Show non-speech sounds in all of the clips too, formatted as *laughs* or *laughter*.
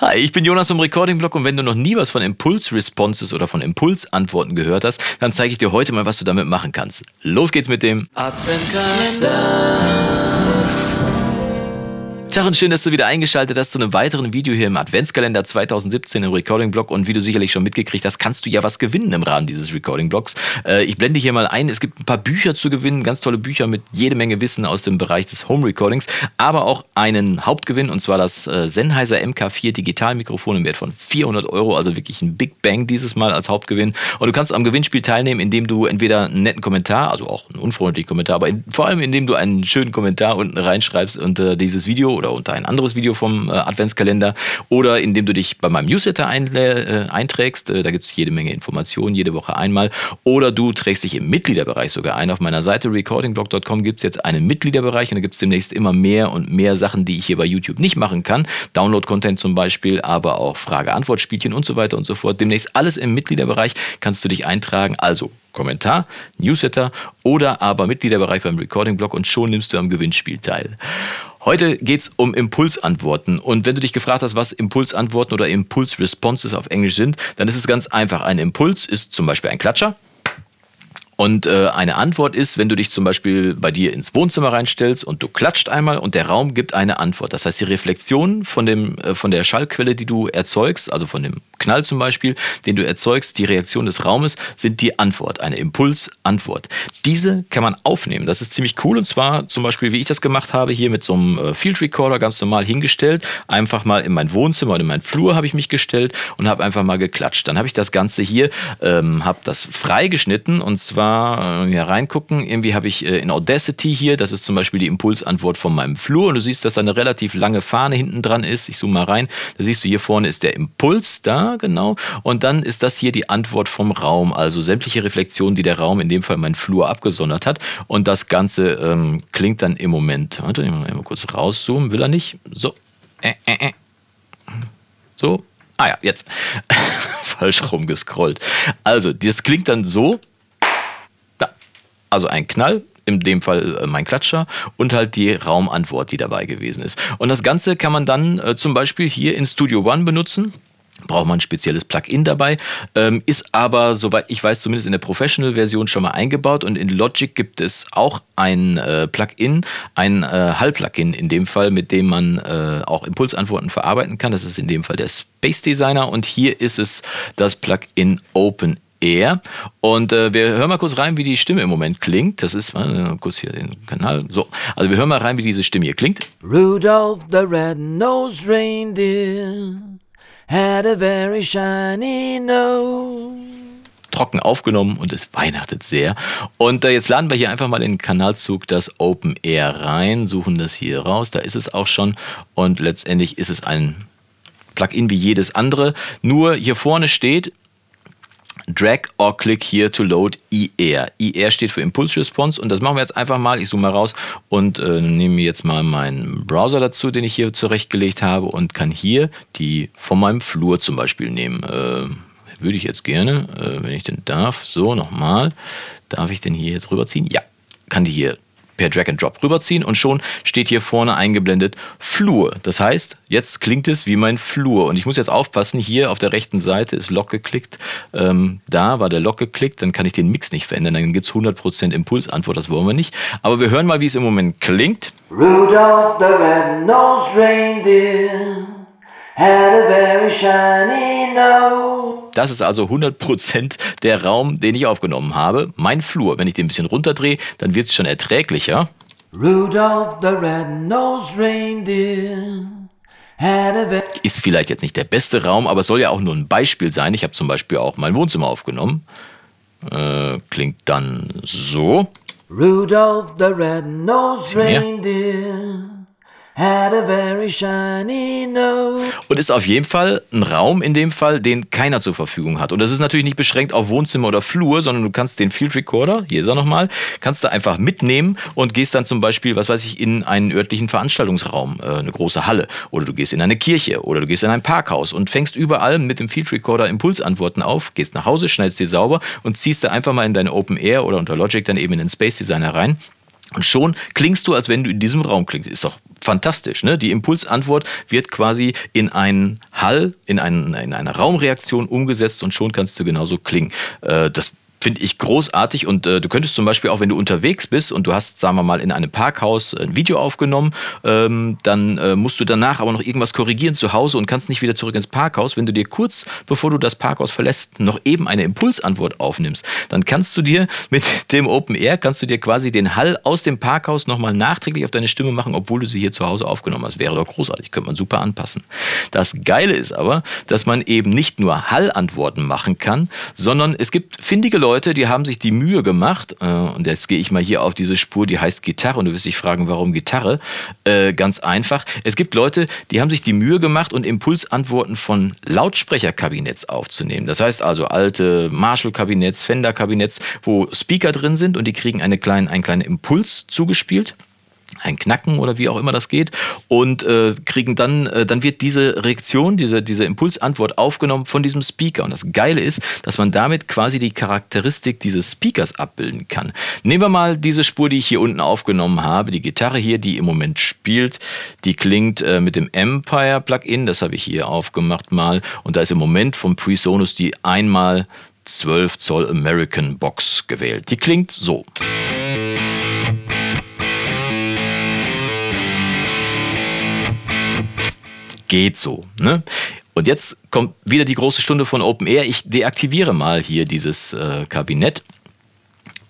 Hi, ich bin Jonas vom Recording Blog und wenn du noch nie was von Impulse Responses oder von Impulsantworten gehört hast, dann zeige ich dir heute mal, was du damit machen kannst. Los geht's mit dem Adventkalender. Tag und schön, dass du wieder eingeschaltet hast zu einem weiteren Video hier im Adventskalender 2017 im Recording-Blog. Und wie du sicherlich schon mitgekriegt hast, kannst du ja was gewinnen im Rahmen dieses Recording-Blogs. Äh, ich blende hier mal ein. Es gibt ein paar Bücher zu gewinnen, ganz tolle Bücher mit jede Menge Wissen aus dem Bereich des Home-Recordings, aber auch einen Hauptgewinn und zwar das äh, Sennheiser MK4 Digitalmikrofon im Wert von 400 Euro. Also wirklich ein Big Bang dieses Mal als Hauptgewinn. Und du kannst am Gewinnspiel teilnehmen, indem du entweder einen netten Kommentar, also auch einen unfreundlichen Kommentar, aber in, vor allem indem du einen schönen Kommentar unten reinschreibst unter dieses Video oder unter ein anderes Video vom äh, Adventskalender oder indem du dich bei meinem Newsletter äh, einträgst. Äh, da gibt es jede Menge Informationen, jede Woche einmal. Oder du trägst dich im Mitgliederbereich sogar ein. Auf meiner Seite recordingblog.com gibt es jetzt einen Mitgliederbereich und da gibt es demnächst immer mehr und mehr Sachen, die ich hier bei YouTube nicht machen kann. Download-Content zum Beispiel, aber auch Frage-Antwort-Spielchen und so weiter und so fort. Demnächst alles im Mitgliederbereich kannst du dich eintragen. Also Kommentar, Newsletter oder aber Mitgliederbereich beim Recording-Blog und schon nimmst du am Gewinnspiel teil. Heute geht es um Impulsantworten. Und wenn du dich gefragt hast, was Impulsantworten oder Impulse-Responses auf Englisch sind, dann ist es ganz einfach. Ein Impuls ist zum Beispiel ein Klatscher. Und äh, eine Antwort ist, wenn du dich zum Beispiel bei dir ins Wohnzimmer reinstellst und du klatscht einmal und der Raum gibt eine Antwort. Das heißt, die Reflexion von, dem, äh, von der Schallquelle, die du erzeugst, also von dem Knall zum Beispiel, den du erzeugst, die Reaktion des Raumes, sind die Antwort, eine Impulsantwort. Diese kann man aufnehmen. Das ist ziemlich cool. Und zwar zum Beispiel, wie ich das gemacht habe, hier mit so einem äh, Field Recorder ganz normal hingestellt. Einfach mal in mein Wohnzimmer oder in meinen Flur habe ich mich gestellt und habe einfach mal geklatscht. Dann habe ich das Ganze hier, ähm, habe das freigeschnitten und zwar äh, hier reingucken. Irgendwie habe ich äh, in Audacity hier, das ist zum Beispiel die Impulsantwort von meinem Flur und du siehst, dass da eine relativ lange Fahne hinten dran ist. Ich zoome mal rein. Da siehst du, hier vorne ist der Impuls, da genau. Und dann ist das hier die Antwort vom Raum, also sämtliche Reflexionen, die der Raum, in dem Fall mein Flur, abgesondert hat. Und das Ganze ähm, klingt dann im Moment. Warte, ich mal kurz rauszoomen. Will er nicht? So. Äh, äh, äh. So. Ah ja, jetzt. *laughs* Falsch rumgescrollt. Also, das klingt dann so. Also ein Knall, in dem Fall äh, mein Klatscher und halt die Raumantwort, die dabei gewesen ist. Und das Ganze kann man dann äh, zum Beispiel hier in Studio One benutzen braucht man ein spezielles Plugin dabei, ähm, ist aber, soweit ich weiß, zumindest in der Professional-Version schon mal eingebaut und in Logic gibt es auch ein äh, Plugin, ein äh, Hall-Plugin in dem Fall, mit dem man äh, auch Impulsantworten verarbeiten kann. Das ist in dem Fall der Space Designer und hier ist es das Plugin Open er. Und äh, wir hören mal kurz rein, wie die Stimme im Moment klingt. Das ist mal äh, kurz hier den Kanal. So, also wir hören mal rein, wie diese Stimme hier klingt. Rudolph the Red-Nosed Reindeer had a very shiny nose. Trocken aufgenommen und es weihnachtet sehr. Und äh, jetzt laden wir hier einfach mal in den Kanalzug das Open Air rein, suchen das hier raus. Da ist es auch schon. Und letztendlich ist es ein Plugin wie jedes andere. Nur hier vorne steht Drag or Click here to load IR. IR steht für Impulse Response und das machen wir jetzt einfach mal. Ich zoome mal raus und äh, nehme jetzt mal meinen Browser dazu, den ich hier zurechtgelegt habe und kann hier die von meinem Flur zum Beispiel nehmen. Äh, würde ich jetzt gerne, äh, wenn ich denn darf. So, nochmal. Darf ich denn hier jetzt rüberziehen? Ja, kann die hier per Drag and Drop rüberziehen und schon steht hier vorne eingeblendet Flur. Das heißt, jetzt klingt es wie mein Flur. Und ich muss jetzt aufpassen, hier auf der rechten Seite ist Lock geklickt. Ähm, da war der Lock geklickt, dann kann ich den Mix nicht verändern. Dann gibt es 100% Impulsantwort, das wollen wir nicht. Aber wir hören mal, wie es im Moment klingt. Rudolph the Red-Nosed Reindeer had a very shiny nose. Das ist also 100% der Raum, den ich aufgenommen habe. Mein Flur. Wenn ich den ein bisschen runterdrehe, dann wird es schon erträglicher. Rudolph the Red-Nosed Reindeer ist vielleicht jetzt nicht der beste Raum, aber es soll ja auch nur ein Beispiel sein. Ich habe zum Beispiel auch mein Wohnzimmer aufgenommen. Äh, klingt dann so. Rudolph the Red-Nosed Reindeer had a very shiny nose. Und ist auf jeden Fall ein Raum in dem Fall, den keiner zur Verfügung hat. Und das ist natürlich nicht beschränkt auf Wohnzimmer oder Flur, sondern du kannst den Field Recorder, hier ist er nochmal, kannst du einfach mitnehmen und gehst dann zum Beispiel, was weiß ich, in einen örtlichen Veranstaltungsraum, äh, eine große Halle. Oder du gehst in eine Kirche oder du gehst in ein Parkhaus und fängst überall mit dem Field Recorder Impulsantworten auf, gehst nach Hause, schneidest dir sauber und ziehst da einfach mal in deine Open Air oder unter Logic dann eben in den Space Designer rein Und schon klingst du, als wenn du in diesem Raum klingst. Ist doch fantastisch. Ne? Die Impulsantwort wird quasi in einen Hall, in, einen, in eine Raumreaktion umgesetzt und schon kannst du genauso klingen. Äh, das Finde ich großartig und äh, du könntest zum Beispiel auch, wenn du unterwegs bist und du hast, sagen wir mal, in einem Parkhaus ein Video aufgenommen, ähm, dann äh, musst du danach aber noch irgendwas korrigieren zu Hause und kannst nicht wieder zurück ins Parkhaus. Wenn du dir kurz, bevor du das Parkhaus verlässt, noch eben eine Impulsantwort aufnimmst, dann kannst du dir mit *laughs* dem Open Air, kannst du dir quasi den Hall aus dem Parkhaus nochmal nachträglich auf deine Stimme machen, obwohl du sie hier zu Hause aufgenommen hast. Wäre doch großartig, könnte man super anpassen. Das Geile ist aber, dass man eben nicht nur Hallantworten machen kann, sondern es gibt findige Leute, Leute, die haben sich die Mühe gemacht, äh, und jetzt gehe ich mal hier auf diese Spur, die heißt Gitarre, und du wirst dich fragen, warum Gitarre? Äh, ganz einfach. Es gibt Leute, die haben sich die Mühe gemacht und Impulsantworten von Lautsprecherkabinetts aufzunehmen. Das heißt also alte Marshall-Kabinetts, Fender-Kabinetts, wo Speaker drin sind und die kriegen eine kleinen, einen kleinen Impuls zugespielt ein Knacken oder wie auch immer das geht und äh, kriegen dann, äh, dann wird diese Reaktion, diese, diese Impulsantwort aufgenommen von diesem Speaker. Und das Geile ist, dass man damit quasi die Charakteristik dieses Speakers abbilden kann. Nehmen wir mal diese Spur, die ich hier unten aufgenommen habe, die Gitarre hier, die im Moment spielt, die klingt äh, mit dem Empire Plugin, das habe ich hier aufgemacht mal und da ist im Moment vom PreSonus die einmal 12 Zoll American Box gewählt. Die klingt so. Geht so. Ne? Und jetzt kommt wieder die große Stunde von Open Air. Ich deaktiviere mal hier dieses äh, Kabinett.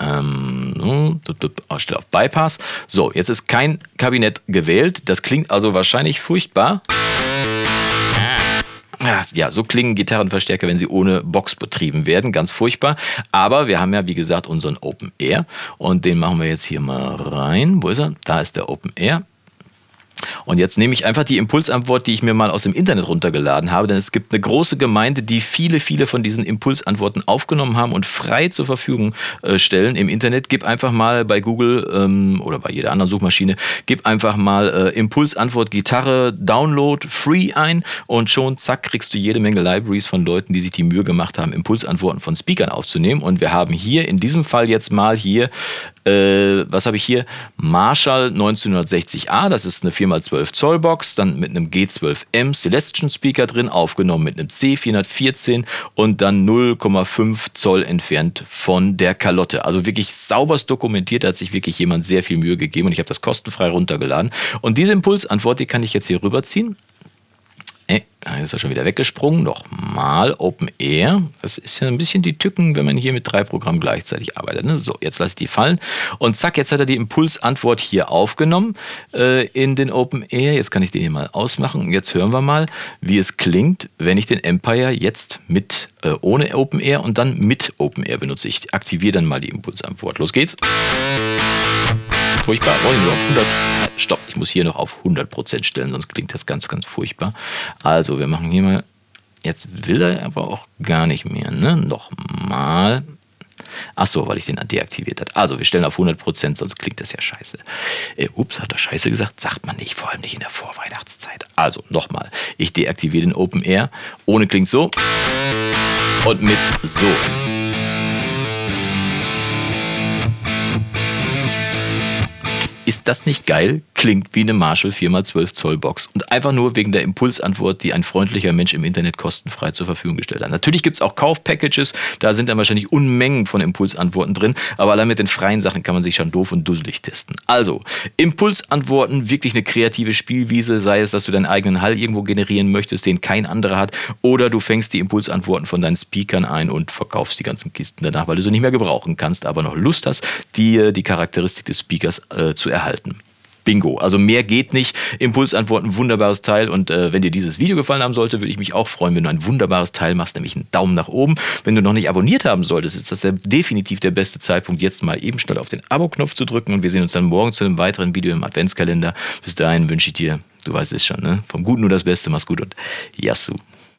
Ähm, auf Bypass. So, jetzt ist kein Kabinett gewählt. Das klingt also wahrscheinlich furchtbar. Ja, so klingen Gitarrenverstärker, wenn sie ohne Box betrieben werden. Ganz furchtbar. Aber wir haben ja, wie gesagt, unseren Open Air. Und den machen wir jetzt hier mal rein. Wo ist er? Da ist der Open Air. Und jetzt nehme ich einfach die Impulsantwort, die ich mir mal aus dem Internet runtergeladen habe, denn es gibt eine große Gemeinde, die viele, viele von diesen Impulsantworten aufgenommen haben und frei zur Verfügung äh, stellen im Internet. Gib einfach mal bei Google ähm, oder bei jeder anderen Suchmaschine, gib einfach mal äh, Impulsantwort Gitarre Download Free ein und schon zack kriegst du jede Menge Libraries von Leuten, die sich die Mühe gemacht haben, Impulsantworten von Speakern aufzunehmen. Und wir haben hier in diesem Fall jetzt mal hier äh, was habe ich hier? Marshall 1960A, das ist eine 4x12 Zoll Box, dann mit einem G12M Celestion Speaker drin, aufgenommen mit einem C414 und dann 0,5 Zoll entfernt von der Kalotte. Also wirklich sauberst dokumentiert, da hat sich wirklich jemand sehr viel Mühe gegeben und ich habe das kostenfrei runtergeladen. Und diese Impulsantwort, die kann ich jetzt hier rüberziehen äh, ist er schon wieder weggesprungen. Nochmal Open Air. Das ist ja ein bisschen die Tücken, wenn man hier mit drei Programmen gleichzeitig arbeitet. Ne? So, jetzt lasse ich die fallen. Und zack, jetzt hat er die Impulsantwort hier aufgenommen äh, in den Open Air. Jetzt kann ich den hier mal ausmachen. Und jetzt hören wir mal, wie es klingt, wenn ich den Empire jetzt mit äh, ohne Open Air und dann mit Open Air benutze. Ich aktiviere dann mal die Impulsantwort. Los geht's furchtbar. Wollen wir auf 100? Stopp, ich muss hier noch auf 100% stellen, sonst klingt das ganz, ganz furchtbar. Also, wir machen hier mal. Jetzt will er aber auch gar nicht mehr. Ne? Nochmal. Ach so, weil ich den deaktiviert habe. Also, wir stellen auf 100%, sonst klingt das ja scheiße. Äh, ups, hat er scheiße gesagt? Sagt man nicht, vor allem nicht in der Vorweihnachtszeit. Also, nochmal. Ich deaktiviere den Open Air. Ohne klingt so. Und mit so. Ist das nicht geil? Klingt wie eine Marshall 4x12 Zoll Box. Und einfach nur wegen der Impulsantwort, die ein freundlicher Mensch im Internet kostenfrei zur Verfügung gestellt hat. Natürlich gibt es auch Kaufpackages, da sind dann wahrscheinlich Unmengen von Impulsantworten drin, aber allein mit den freien Sachen kann man sich schon doof und dusselig testen. Also, Impulsantworten, wirklich eine kreative Spielwiese, sei es, dass du deinen eigenen Hall irgendwo generieren möchtest, den kein anderer hat, oder du fängst die Impulsantworten von deinen Speakern ein und verkaufst die ganzen Kisten danach, weil du sie nicht mehr gebrauchen kannst, aber noch Lust hast, die, die Charakteristik des Speakers äh, zu erhalten. Bingo. Also mehr geht nicht. Impulsantworten, wunderbares Teil. Und äh, wenn dir dieses Video gefallen haben sollte, würde ich mich auch freuen, wenn du ein wunderbares Teil machst, nämlich einen Daumen nach oben. Wenn du noch nicht abonniert haben solltest, ist das der, definitiv der beste Zeitpunkt, jetzt mal eben schnell auf den Abo-Knopf zu drücken. Und wir sehen uns dann morgen zu einem weiteren Video im Adventskalender. Bis dahin wünsche ich dir, du weißt es schon, ne? vom Guten nur das Beste. Mach's gut und Yassou.